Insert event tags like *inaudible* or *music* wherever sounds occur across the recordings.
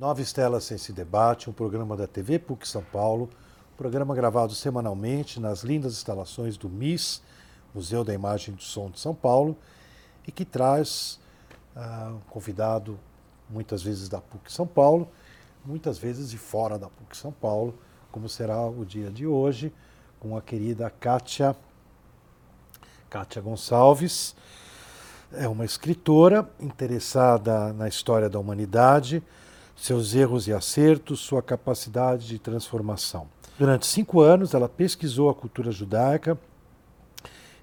Nova Estela Ciência Debate, um programa da TV PUC São Paulo, programa gravado semanalmente nas lindas instalações do MIS, Museu da Imagem e do Som de São Paulo, e que traz uh, um convidado, muitas vezes da PUC São Paulo, muitas vezes de fora da PUC São Paulo, como será o dia de hoje, com a querida Kátia, Kátia Gonçalves. É uma escritora interessada na história da humanidade, seus erros e acertos, sua capacidade de transformação. Durante cinco anos, ela pesquisou a cultura judaica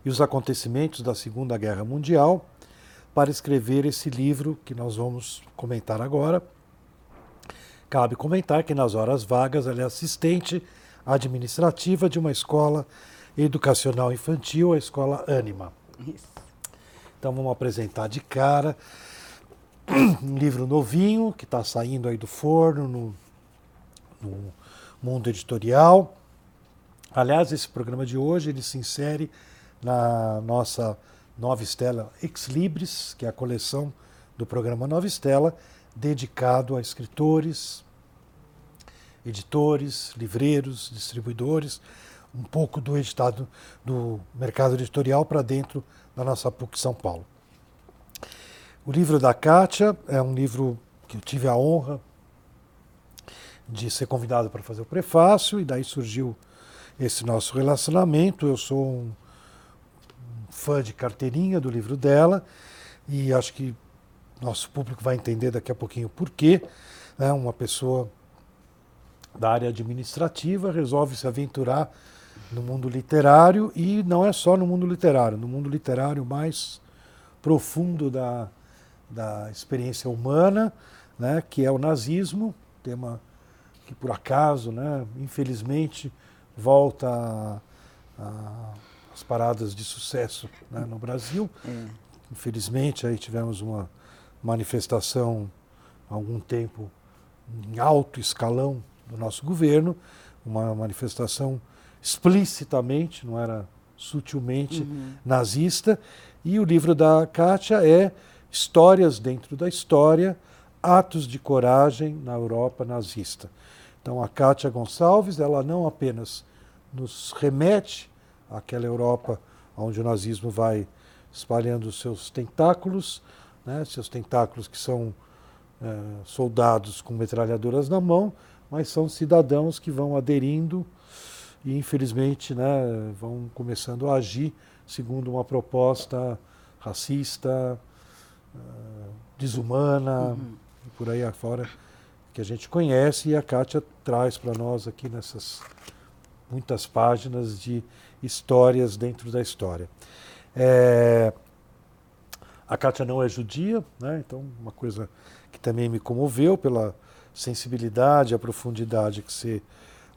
e os acontecimentos da Segunda Guerra Mundial para escrever esse livro que nós vamos comentar agora. Cabe comentar que nas horas vagas ela é assistente administrativa de uma escola educacional infantil, a escola Anima. Isso. Então vamos apresentar de cara um livro novinho que está saindo aí do forno no, no, mundo editorial. Aliás, esse programa de hoje ele se insere na nossa Nova Estela Ex Libris, que é a coleção do programa Nova Estela, dedicado a escritores, editores, livreiros, distribuidores, um pouco do editado do mercado editorial para dentro da nossa PUC São Paulo. O livro da Kátia é um livro que eu tive a honra de ser convidado para fazer o prefácio, e daí surgiu esse nosso relacionamento. Eu sou um, fã de carteirinha do livro dela, e acho que nosso público vai entender daqui a pouquinho por quê. Né? Uma pessoa da área administrativa resolve se aventurar no mundo literário, e não é só no mundo literário, no mundo literário mais profundo da, da experiência humana, né, que é o nazismo, tema que por acaso, né, infelizmente, volta às paradas de sucesso né, no Brasil. É. Infelizmente, aí tivemos uma manifestação há algum tempo em alto escalão do nosso governo, uma manifestação explicitamente, não era sutilmente uhum. nazista, e o livro da Kátia é histórias dentro da história, atos de coragem na Europa nazista. Então a Kátia Gonçalves, ela não apenas nos remete àquela Europa onde o nazismo vai espalhando seus tentáculos, né, seus tentáculos que são é, soldados com metralhadoras na mão, mas são cidadãos que vão aderindo e infelizmente né, vão começando a agir segundo uma proposta racista, desumana, uhum. por aí afora, que a gente conhece, e a Kátia traz para nós aqui nessas muitas páginas de histórias dentro da história. É, a Kátia não é judia, né? então uma coisa que também me comoveu pela sensibilidade, a profundidade que você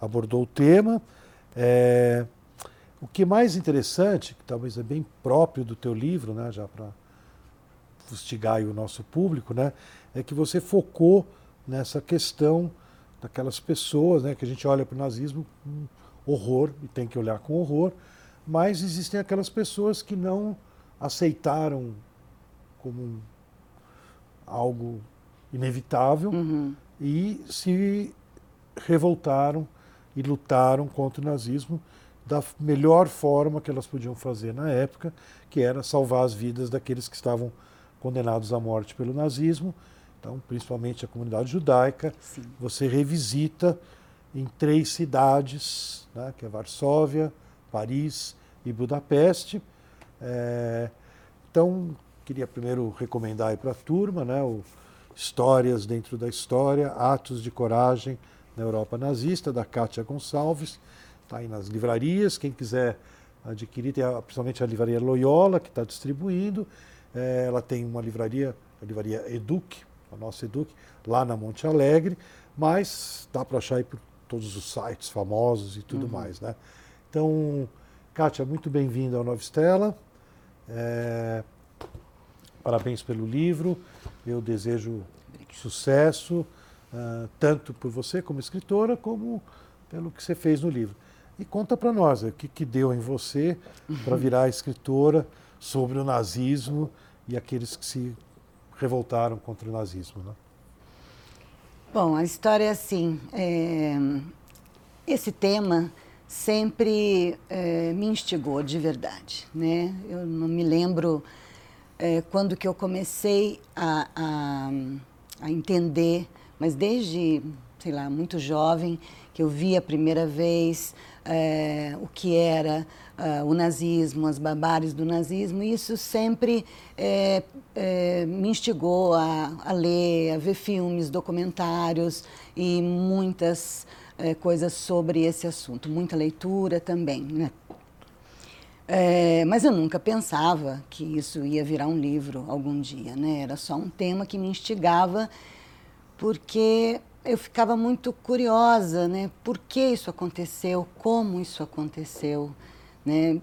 abordou o tema. É, o que é mais interessante, que talvez é bem próprio do teu livro, né, já para fustigar o nosso público, né, é que você focou nessa questão daquelas pessoas, né, que a gente olha para o nazismo com horror e tem que olhar com horror, mas existem aquelas pessoas que não aceitaram como algo inevitável uhum. e se revoltaram e lutaram contra o nazismo da melhor forma que elas podiam fazer na época, que era salvar as vidas daqueles que estavam condenados à morte pelo nazismo, então principalmente a comunidade judaica. Sim. Você revisita em três cidades, né, que é Varsóvia, Paris e Budapeste. É, então queria primeiro recomendar para a turma, né, o Histórias dentro da História, Atos de Coragem na Europa Nazista, da Kátia Gonçalves. Está aí nas livrarias, quem quiser adquirir, tem a, principalmente a livraria Loyola, que está distribuindo. É, ela tem uma livraria, a livraria Eduque, a nossa Eduque, lá na Monte Alegre, mas dá para achar aí por todos os sites famosos e tudo uhum. mais. Né? Então, Kátia, muito bem-vinda ao Nova Estela. É, parabéns pelo livro. Eu desejo sucesso, uh, tanto por você como escritora, como pelo que você fez no livro. E conta para nós o que, que deu em você para *laughs* virar escritora sobre o nazismo e aqueles que se revoltaram contra o nazismo. Né? Bom, a história é assim. É... Esse tema sempre é, me instigou de verdade, né? Eu não me lembro é, quando que eu comecei a, a, a, entender, mas desde, sei lá, muito jovem, que eu vi a primeira vez é, o que era uh, o nazismo, as barbáries do nazismo, e isso sempre é, é, me instigou a, a, ler, a ver filmes, documentários e muitas é, coisas sobre esse assunto, muita leitura também. Né? É, mas eu nunca pensava que isso ia virar um livro algum dia, né? Era só um tema que me instigava, porque eu ficava muito curiosa, né? Por que isso aconteceu? Como isso aconteceu? Né?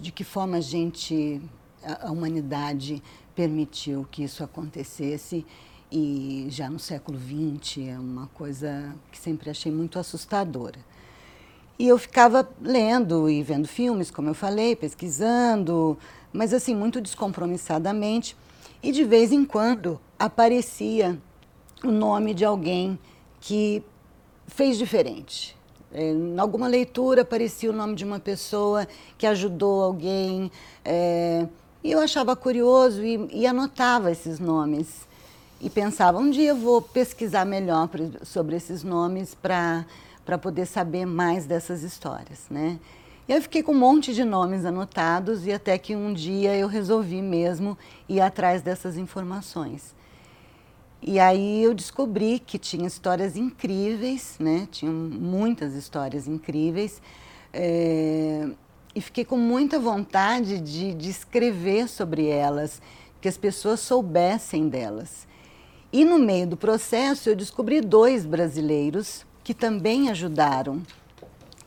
De que forma a gente, a, a humanidade permitiu que isso acontecesse e já no século XX é uma coisa que sempre achei muito assustadora. E eu ficava lendo e vendo filmes, como eu falei, pesquisando, mas assim, muito descompromissadamente. E de vez em quando aparecia o nome de alguém que fez diferente, é, em alguma leitura aparecia o nome de uma pessoa que ajudou alguém. É, e eu achava curioso e, e, anotava esses nomes. E pensava, um dia eu vou pesquisar melhor sobre esses nomes para poder saber mais dessas histórias. Né? E eu fiquei com um monte de nomes anotados e até que um dia eu resolvi mesmo ir atrás dessas informações. E aí eu descobri que tinha histórias incríveis, né? Tinha muitas histórias incríveis. É, e fiquei com muita vontade de, de escrever sobre elas, que as pessoas soubessem delas. E no meio do processo eu descobri dois brasileiros que também ajudaram.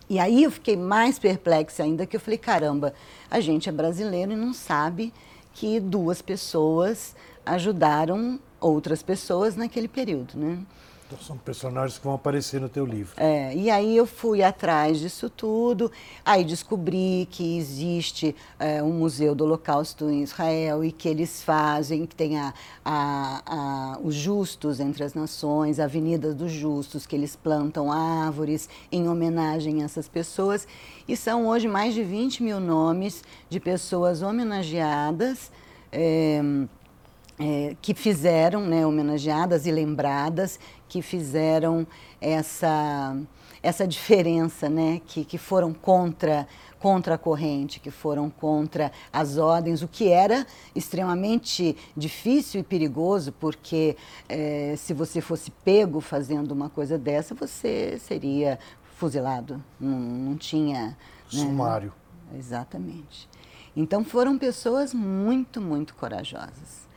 E aí eu fiquei mais perplexa ainda, que eu falei, caramba, a gente é brasileiro e não sabe que duas pessoas ajudaram outras pessoas naquele período, né? Então, são personagens que vão aparecer no teu livro. É, e aí eu fui atrás disso tudo, aí descobri que existe é, um museu do Holocausto em Israel e que eles fazem, que tem a, a, a, os justos entre as nações, a Avenida dos Justos, que eles plantam árvores em homenagem a essas pessoas. E são hoje mais de 20 mil nomes de pessoas homenageadas. É, é, que fizeram, né, homenageadas e lembradas, que fizeram essa, essa diferença, né, que, que foram contra, contra a corrente, que foram contra as ordens, o que era extremamente difícil e perigoso, porque é, se você fosse pego fazendo uma coisa dessa, você seria fuzilado, não, não tinha... Né? Sumário. Exatamente. Então foram pessoas muito, muito corajosas.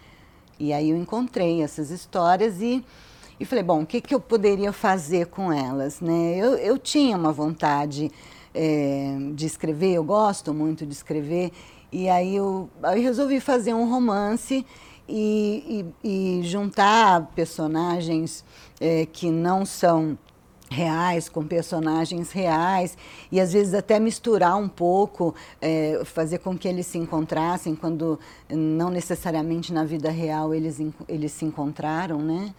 E aí eu encontrei essas histórias e, e falei, bom, o que, que eu poderia fazer com elas? Né? Eu, eu tinha uma vontade é, de escrever, eu gosto muito de escrever, e aí eu, eu resolvi fazer um romance e, e, e juntar personagens é, que não são reais, com personagens reais, e às vezes até misturar um pouco, é, fazer com que eles se encontrassem, quando não necessariamente na vida real eles, eles se encontraram, né?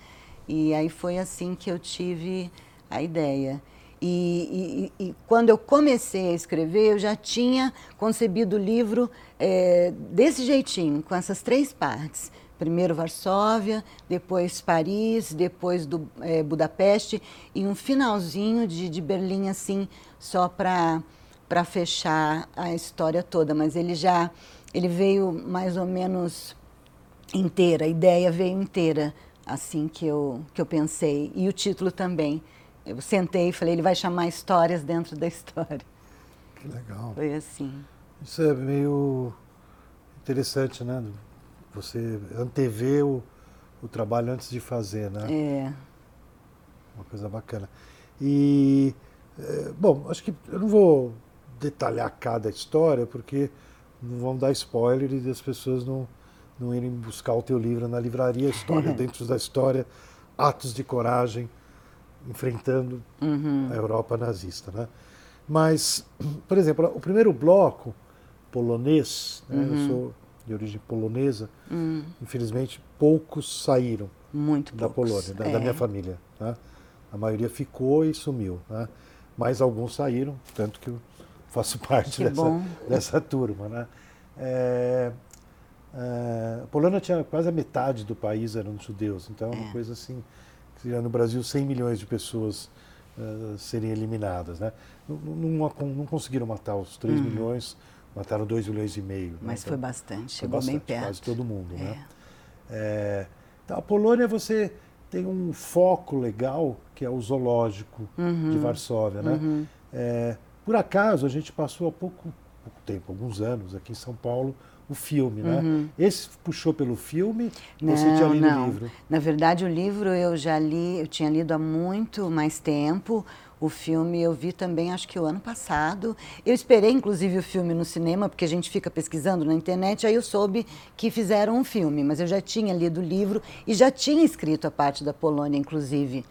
E aí foi assim que eu tive a ideia. E, e, e, quando eu comecei a escrever, eu já tinha concebido o livro é, desse jeitinho, com essas três partes primeiro Varsóvia, depois Paris, depois do, é, Budapeste e um finalzinho de, de Berlim assim só para para fechar a história toda, mas ele já ele veio mais ou menos inteira, a ideia veio inteira assim que eu que eu pensei e o título também. Eu sentei e falei, ele vai chamar histórias dentro da história. Que legal. Foi assim. Isso é meio interessante, né? Você antevê o, o trabalho antes de fazer, né? É. Uma coisa bacana. E, é, bom, acho que eu não vou detalhar cada história, porque não vão dar spoiler e as pessoas não, não irem buscar o teu livro na livraria. História *laughs* dentro da história, atos de coragem, enfrentando uhum. a Europa nazista, né? Mas, por exemplo, o primeiro bloco polonês, né, uhum. eu sou de origem polonesa, hum. infelizmente poucos saíram. Muito da Polônia, da, é. da, minha família. Né? A maioria ficou e sumiu. Né? Mas alguns saíram, tanto que eu faço *laughs* parte dessa, dessa turma. Né? É, é, a Polônia tinha quase a metade do país eram judeus, então é uma é. coisa assim, no Brasil 100 milhões de pessoas uh, serem eliminadas. Né? Não, não, não, conseguiram matar os 3 uhum. milhões, mataram 2 milhões e meio. Né? Mas né? então, foi bastante, chegou bastante, bem perto. Quase todo mundo. Né? É, então, a Polônia você tem um foco legal que é o zoológico uhum. de Varsóvia. Né? Uhum. É, por acaso, a gente passou há pouco, pouco tempo, alguns anos, aqui em São Paulo, o filme, né? Uhum. Esse puxou pelo filme não, você tinha lido não. o livro? Na verdade, o livro eu já li, eu tinha lido há muito mais tempo. O filme eu vi também, acho que o ano passado. Eu esperei, inclusive, o filme no cinema, porque a gente fica pesquisando na internet. Aí eu soube que fizeram um filme, mas eu já tinha lido o livro e já tinha escrito a parte da Polônia, inclusive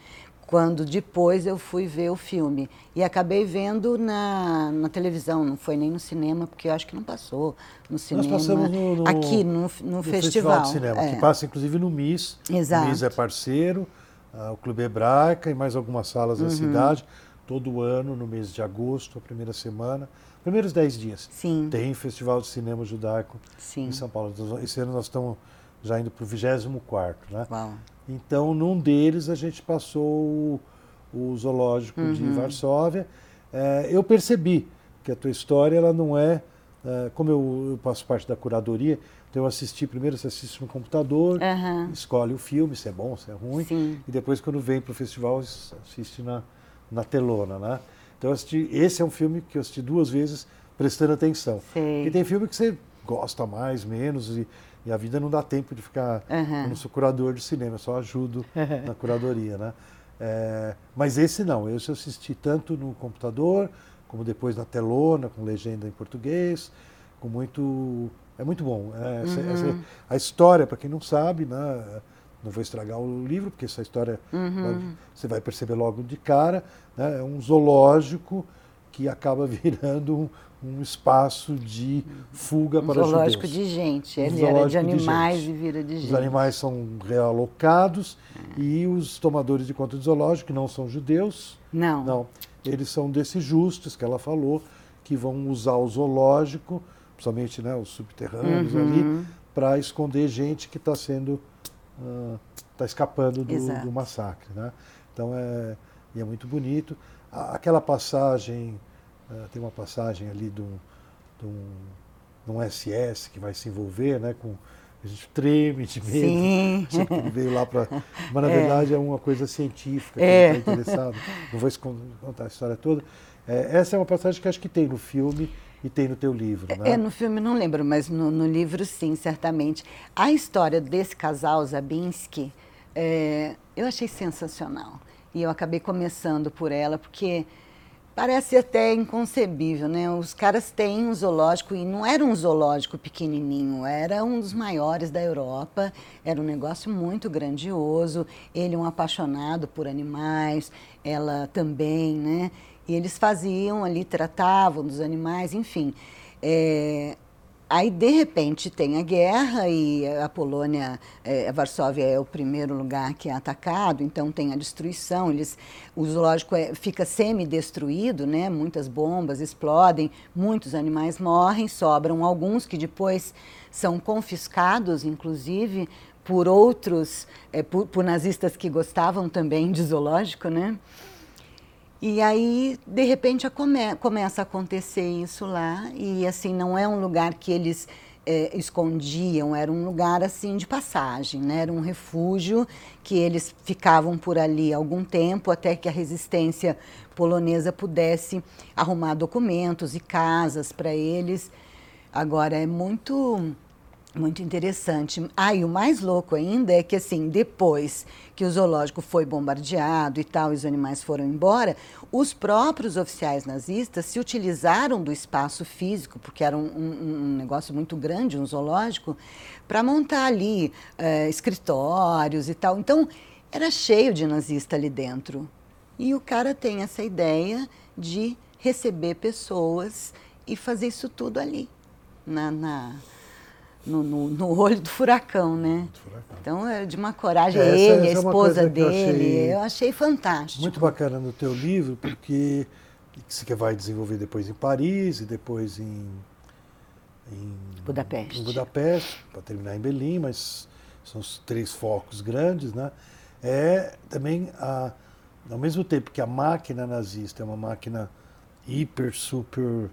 quando depois eu fui ver o filme. E acabei vendo na, na televisão, não foi nem no cinema, porque eu acho que não passou no cinema. Nós passamos no, no aqui no, no, no festival. festival de cinema, é. que passa inclusive no MIS. Exato. O MIS é parceiro, uh, o Clube Hebraica e mais algumas salas uhum. da cidade. Todo ano, no mês de agosto, a primeira semana, primeiros dez dias, Sim. tem Festival de Cinema Judaico Sim. em São Paulo. Esse ano nós estamos já indo para o 24, né? Uau. Então, num deles, a gente passou o, o zoológico uhum. de Varsóvia. É, eu percebi que a tua história ela não é, é como eu, eu faço parte da curadoria, então eu assisti primeiro, você assiste no computador, uhum. escolhe o filme, se é bom, se é ruim, Sim. e depois quando vem para o festival assiste na, na telona, né? Então assisti, esse é um filme que eu assisti duas vezes prestando atenção. Sim. E tem filme que você gosta mais, menos, e e a vida não dá tempo de ficar. Uhum. Eu não sou curador de cinema, só ajudo *laughs* na curadoria, né? É, mas esse não, esse eu assisti tanto no computador, como depois na telona, com legenda em português, com muito. É muito bom. É, essa, uhum. essa, a história, para quem não sabe, né? não vou estragar o livro, porque essa história uhum. você vai perceber logo de cara. Né? É um zoológico que acaba *laughs* virando um, um espaço de fuga um para os zoológico de gente, um ele era de animais de e vira de gente. Os animais são realocados é. e os tomadores de conta do zoológico, que não são judeus, não. não, eles são desses justos que ela falou, que vão usar o zoológico, principalmente né, os subterrâneos uhum. ali, para esconder gente que está sendo está uh, escapando do, do, massacre, né? Então é, é muito bonito. Aquela passagem Uh, tem uma passagem ali de um, de, um, de um, SS que vai se envolver, né? Com, a gente treme de medo. Sim. *laughs* Ele veio lá para. Mas na é. verdade é uma coisa científica que é. está interessado. Não vou contar a história toda. É, essa é uma passagem que acho que tem no filme e tem no teu livro, né? É, no filme não lembro, mas no, no livro sim, certamente. A história desse casal, Zabinski, é, eu achei sensacional. E eu acabei começando por ela, porque Parece até inconcebível, né? Os caras têm um zoológico e não era um zoológico pequenininho, era um dos maiores da Europa, era um negócio muito grandioso. Ele um apaixonado por animais, ela também, né? E eles faziam ali, tratavam dos animais, enfim. É, Aí, de repente, tem a guerra e a Polônia, é, a Varsóvia é o primeiro lugar que é atacado, então tem a destruição. Eles, o zoológico é, fica semi-destruído, né? muitas bombas explodem, muitos animais morrem, sobram alguns que depois são confiscados, inclusive, por outros, é, por, por nazistas que gostavam também de zoológico, né? E aí, de repente, come, começa a acontecer isso lá, e assim, não é um lugar que eles é, escondiam, era um lugar assim de passagem, né? era um refúgio que eles ficavam por ali algum tempo até que a resistência polonesa pudesse arrumar documentos e casas para eles. Agora é muito muito interessante. Ah, e o mais louco ainda é que, assim, depois que o zoológico foi bombardeado e tal, e os animais foram embora, os próprios oficiais nazistas se utilizaram do espaço físico, porque era um, um, um negócio muito grande, um zoológico, para montar ali é, escritórios e tal. Então, era cheio de nazista ali dentro. E o cara tem essa ideia de receber pessoas e fazer isso tudo ali, na, na no, no, no olho do furacão, né? Furacão. Então é de uma coragem. É, ele, essa a esposa é dele, eu achei, eu achei fantástico. Muito bacana no teu livro, porque você vai desenvolver depois em Paris e depois em, em Budapeste. Em Budapeste, para terminar em Berlim, mas são os três focos grandes, né? É também a, ao mesmo tempo que a máquina nazista é uma máquina hiper, super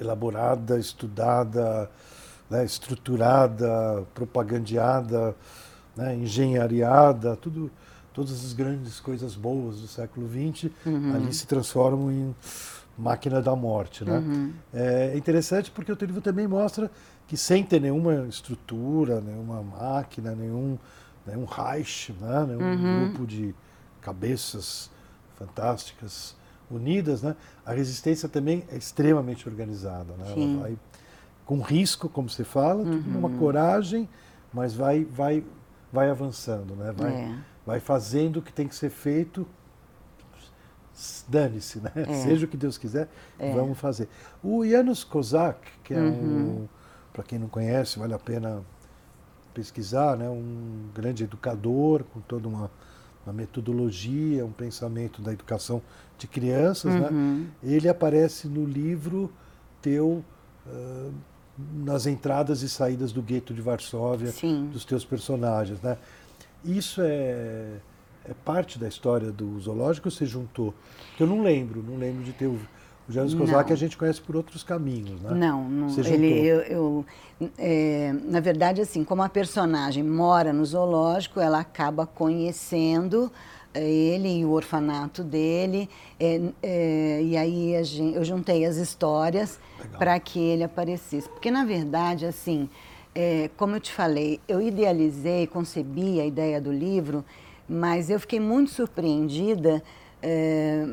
elaborada, estudada, né, estruturada, propagandeada, né, engenhariada, tudo, todas as grandes coisas boas do século XX uhum. ali se transformam em máquina da morte. Né? Uhum. É interessante porque o teu livro também mostra que sem ter nenhuma estrutura, nenhuma máquina, nenhum, nenhum Reich, né? nenhum uhum. grupo de cabeças fantásticas unidas, né? a resistência também é extremamente organizada. Né? Ela vai com risco, como você fala, uhum. uma coragem, mas vai, vai, vai avançando, né? vai, é. vai fazendo o que tem que ser feito. Dane-se, né? É. Seja o que Deus quiser, é. vamos fazer. O Janusz Kozak, que é uhum. um, para quem não conhece, vale a pena pesquisar, né? um grande educador com toda uma, uma metodologia, um pensamento da educação de crianças, né? uhum. né? ele aparece no livro teu uh, nas entradas e saídas do gueto de Varsóvia, Sim. dos teus personagens, né? Isso é, é parte da história do zoológico ou você juntou? Porque eu não lembro, não lembro de ter o, o Janusz Kozak a gente conhece por outros caminhos, né? Não, não. Você ele, eu, eu é, na verdade, assim, como a personagem mora no zoológico, ela acaba conhecendo ele e o orfanato dele. É, é, e aí gente, eu juntei as histórias para que ele aparecesse. Porque, na verdade, assim, é, como eu te falei, eu idealizei, concebi a ideia do livro, mas eu fiquei muito surpreendida. É,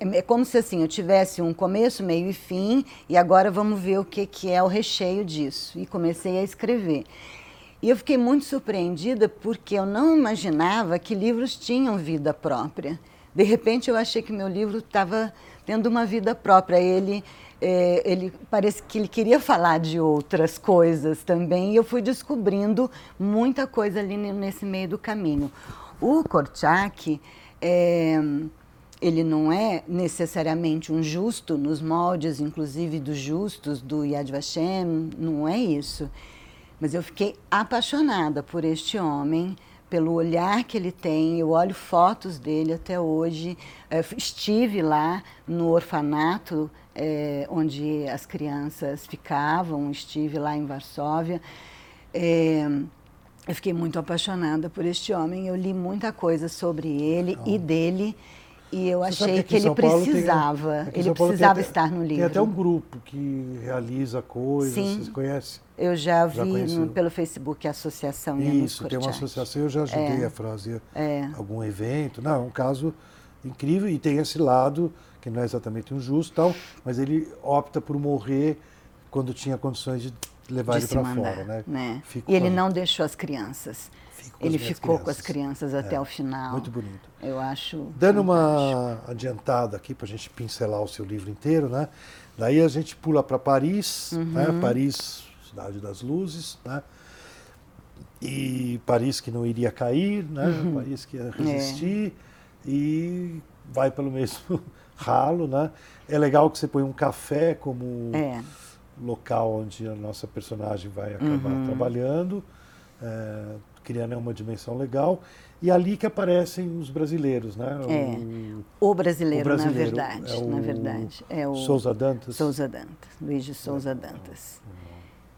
é como se assim eu tivesse um começo, meio e fim, e agora vamos ver o que, que é o recheio disso. E comecei a escrever. E eu fiquei muito surpreendida porque eu não imaginava que livros tinham vida própria. De repente eu achei que meu livro estava tendo uma vida própria. Ele, é, ele parece que ele queria falar de outras coisas também. E eu fui descobrindo muita coisa ali nesse meio do caminho. O Korczak, é, ele não é necessariamente um justo nos moldes, inclusive dos justos do Yad Vashem, não é isso. Mas eu fiquei apaixonada por este homem, pelo olhar que ele tem. Eu olho fotos dele até hoje. Eu estive lá no orfanato é, onde as crianças ficavam, estive lá em Varsóvia. É, eu fiquei muito apaixonada por este homem. Eu li muita coisa sobre ele oh. e dele. E eu Você achei que, que ele precisava, tem, ele precisava estar no livro. Tem até um grupo que realiza coisas, Sim, você conhece? Eu já, já vi no, pelo Facebook a associação Isso, tem uma associação, eu já ajudei é, a fazer é. algum evento. Não, é um caso incrível e tem esse lado, que não é exatamente um justo tal, mas ele opta por morrer quando tinha condições de levar de ele para fora. Né? né? E ele não deixou as crianças ele ficou crianças. com as crianças até é, o final. Muito bonito. Eu acho. Dando uma adiantada aqui para a gente pincelar o seu livro inteiro, né? Daí a gente pula para Paris, uhum. né? Paris, cidade das luzes, né? E Paris que não iria cair, né? Uhum. Paris que ia resistir é. e vai pelo mesmo *laughs* ralo, né? É legal que você põe um café como é. local onde a nossa personagem vai acabar uhum. trabalhando. É, criando uma dimensão legal. E ali que aparecem os brasileiros, né? É, o, o, brasileiro, o brasileiro, na verdade, é o, na verdade. É o Souza Dantas. Souza Dantas, Luiz de Souza Dantas,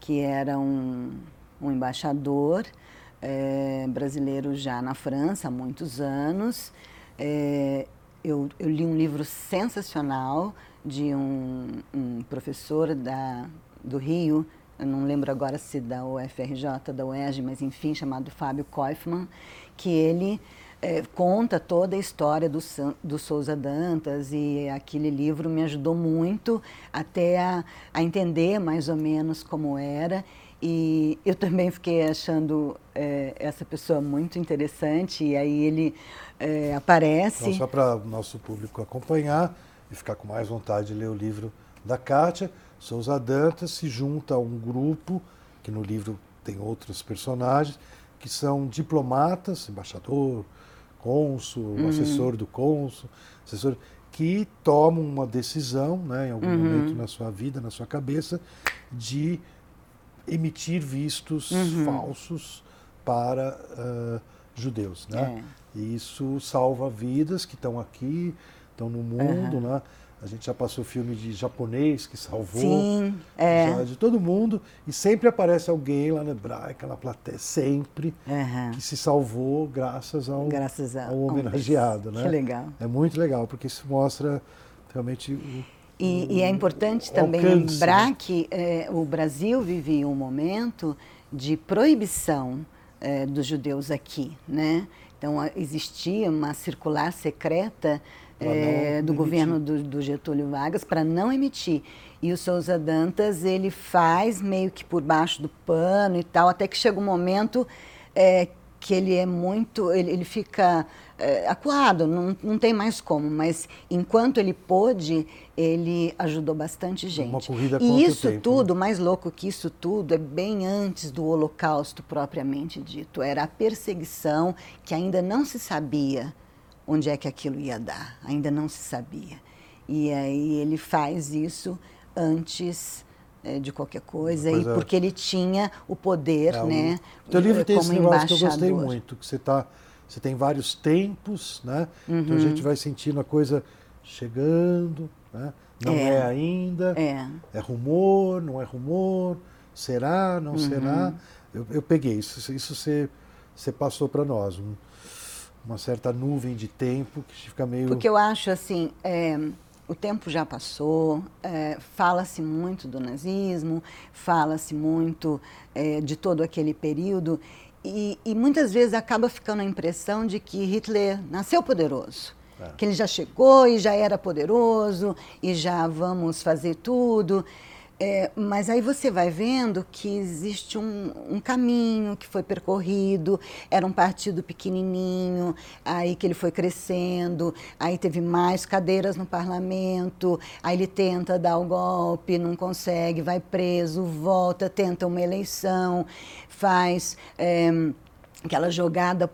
que era um, um embaixador é, brasileiro já na França há muitos anos. É, eu, eu, li um livro sensacional de um, um professor da, do Rio, não lembro agora se da UFRJ, da UERJ, mas enfim, chamado Fábio Koifman, que ele é, conta toda a história do, do Souza Dantas e aquele livro me ajudou muito até a, a entender mais ou menos como era e eu também fiquei achando é, essa pessoa muito interessante e aí ele é, aparece. Então, só para o nosso público acompanhar e ficar com mais vontade de ler o livro da Kátia, Souza Dantas se junta a um grupo, que no livro tem outros personagens que são diplomatas, embaixador, cônsul, uhum. assessor do cônsul, assessor que tomam uma decisão, né, em algum uhum. momento na sua vida, na sua cabeça, de emitir vistos uhum. falsos para uh, judeus, né? É. E isso salva vidas que estão aqui, estão no mundo, né? A gente já passou filme de japonês que salvou, Sim, é. de todo mundo, e sempre aparece alguém lá na hebraica, na plateia, sempre, uhum. que se salvou graças ao, graças a, ao homenageado. Né? Que legal. É muito legal, porque isso mostra realmente o, e, e, é importante também alcance, lembrar né? que é, o Brasil vivia um momento de proibição é, dos judeus aqui, né? Então existia uma circular secreta é, do governo do, do Getúlio Vargas para não emitir. E o Souza Dantas, ele faz meio que por baixo do pano e tal, até que chega um momento é, que ele é muito, ele, ele fica é, acuado, não, não tem mais como, mas enquanto ele pôde, ele ajudou bastante gente. Uma corrida e isso tempo, tudo, né? mais louco que isso tudo, é bem antes do Holocausto propriamente dito. Era a perseguição que ainda não se sabia onde é que aquilo ia dar, ainda não se sabia. E aí ele faz isso antes é, de qualquer coisa, e porque ele tinha o poder, é, né? O teu livro tem esse negócio que eu gostei muito, que você tá, você tem vários tempos, né? Uhum. Então a uhum. gente vai sentindo a coisa chegando, né? Não é, é ainda, é. é. rumor, não é rumor, será, não uhum. será. Eu, eu, peguei isso, isso você, você passou para nós. Um, uma certa nuvem de tempo que fica meio. Porque eu acho assim, é, o tempo já passou, é, fala-se muito do nazismo, fala-se muito é, de todo aquele período, e, e, muitas vezes acaba ficando a impressão de que Hitler nasceu poderoso. É. Que ele já chegou e já era poderoso, e já vamos fazer tudo. É, mas aí você vai vendo que existe um, um, caminho que foi percorrido, era um partido pequenininho, aí que ele foi crescendo, aí teve mais cadeiras no parlamento, aí ele tenta dar o golpe, não consegue, vai preso, volta, tenta uma eleição, faz... É, aquela jogada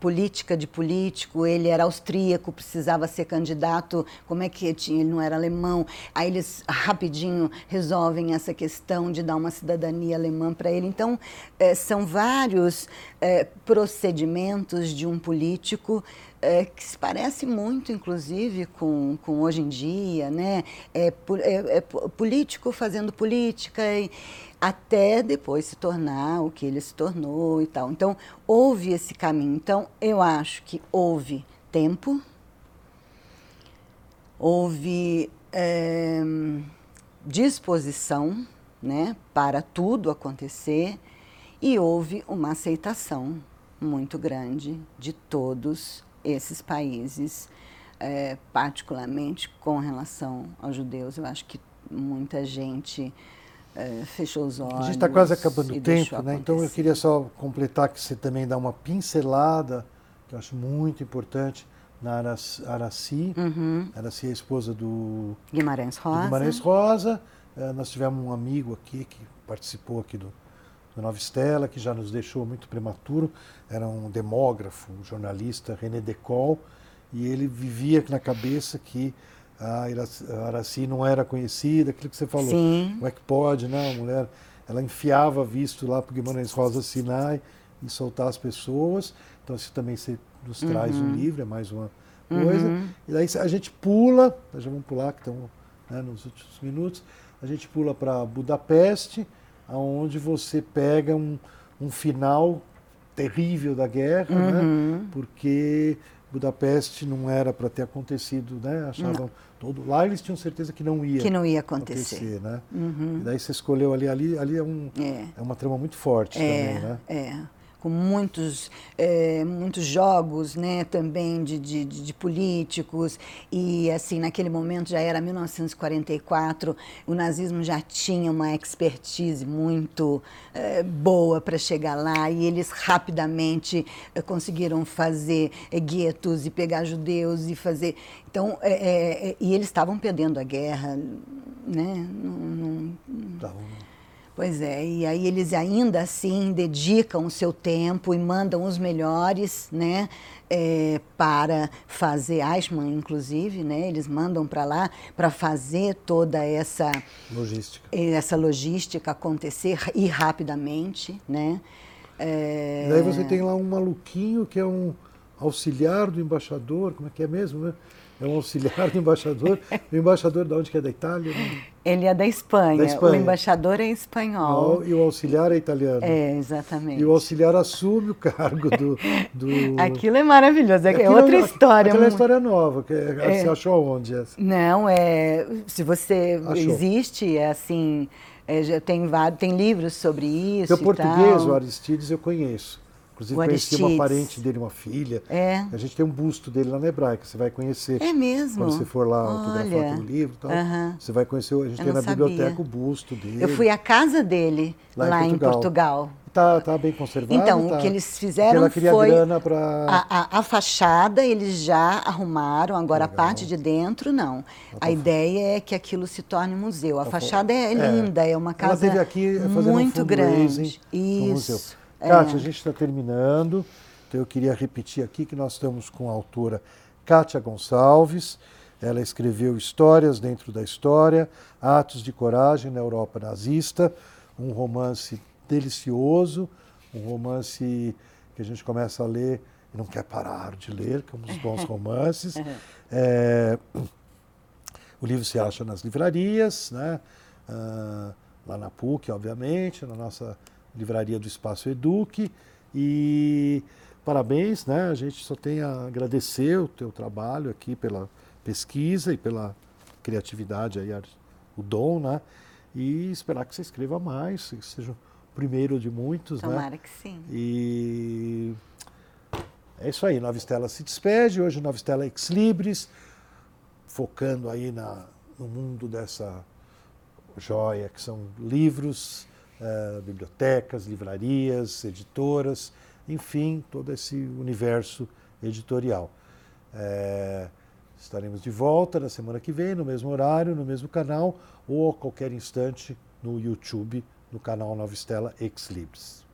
política de político, ele era austríaco, precisava ser candidato, como é que tinha, ele não era alemão, aí eles rapidinho resolvem essa questão de dar uma cidadania alemã para ele. Então, é, são vários é, procedimentos de um político é, que se parece muito, inclusive, com, com hoje em dia, né? É, é, é político fazendo política e, até depois se tornar o que ele se tornou e tal. Então, houve esse caminho. Então, eu acho que houve tempo, houve é, disposição né, para tudo acontecer e houve uma aceitação muito grande de todos esses países, é, particularmente com relação aos judeus. Eu acho que muita gente é, fechou os olhos. A gente está quase acabando o tempo, né? Então eu queria só completar que você também dá uma pincelada, que eu acho muito importante, na Araci. Uhum. Araci é a esposa do Guimarães Rosa. Guimarães Rosa. É, nós tivemos um amigo aqui que participou aqui do, Nova Estela, que já nos deixou muito prematuro. Era um demógrafo, um jornalista, René Decol, e ele vivia na cabeça que a Araci não era conhecida, aquilo que você falou. Sim. Como é que pode, né? A mulher, ela enfiava visto lá para o Guimarães Rosa Sinai e soltar as pessoas. Então isso também você nos traz uhum. um livro, é mais uma coisa. Uhum. E daí a gente pula, nós já vamos pular, que estamos né, nos últimos minutos, a gente pula para Budapeste, aonde você pega um, um final terrível da guerra, né? uhum. né? Porque Budapeste não era para ter acontecido, né? Achavam não. todo lá eles tinham certeza que não ia que não ia acontecer, acontecer né? Uhum. E daí você escolheu ali, ali, ali é, um, é. é uma trama muito forte é, também, né? É com muitos, é, muitos jogos né, também de, de, de, políticos. E assim, naquele momento já era 1944, o nazismo já tinha uma expertise muito é, boa para chegar lá e eles rapidamente é, conseguiram fazer guetos e pegar judeus e fazer. Então, é, é, e eles estavam perdendo a guerra, né? Não, não Pois é, e aí eles ainda assim dedicam o seu tempo e mandam os melhores, né? É, para fazer, Eichmann inclusive, né, eles mandam para lá para fazer toda essa logística. essa logística acontecer e rapidamente. Né? É... E daí você tem lá um maluquinho que é um auxiliar do embaixador, como é que é mesmo? Né? É um auxiliar do embaixador. o embaixador de onde que é da Itália? Né? Ele é da Espanha. da Espanha. O embaixador é espanhol. E o auxiliar é italiano. É, exatamente. E o auxiliar assume o cargo do. do... *laughs* Aquilo é maravilhoso. É, é outra história. Aquela é história nova. Que é, é, você achou onde essa? Não, é. Se você. Achou. Existe, é assim. É, tem, tem livros sobre isso. O português, o Aristides, eu conheço. Inclusive, conheci uma parente dele, uma filha. É. A gente tem um busto dele lá na Hebraica, você vai conhecer. É mesmo? Quando você for lá autografar o livro e tal, uh -huh. você vai conhecer, a gente Eu tem na sabia. biblioteca o busto dele. Eu fui à casa dele, lá, lá em Portugal. Em Portugal. Tá, tá bem conservado. Então, tá. o que eles fizeram foi pra... a, a, a, fachada eles já arrumaram, agora Legal. a parte de dentro não. Tá a ideia é que aquilo se torne museu. A tá fachada é, é linda, é uma casa aqui muito um grande. Isso. É. Kátia, a gente está terminando, então eu queria repetir aqui que nós estamos com a autora Kátia Gonçalves. Ela escreveu Histórias dentro da História, Atos de Coragem na Europa Nazista, um romance delicioso, um romance que a gente começa a ler e não quer parar de ler, como os bons *laughs* romances. É, o livro se acha nas livrarias, né? Uh, lá na PUC, obviamente, na nossa livraria do Espaço Eduque. E parabéns, né? A gente só tem a agradecer o teu trabalho aqui pela pesquisa e pela criatividade aí, o dom, né? E esperar que você escreva mais, que seja o primeiro de muitos, Tomara né? Tomara que sim. E é isso aí, Nova Estela se despede, hoje Nova Estela Ex Libris, focando aí na, no mundo dessa joia que são livros, uh, bibliotecas, livrarias, editoras, enfim, todo esse universo editorial. É, estaremos de volta na semana que vem, no mesmo horário, no mesmo canal, ou a qualquer instante no YouTube, no canal Nova Estela Ex Libris.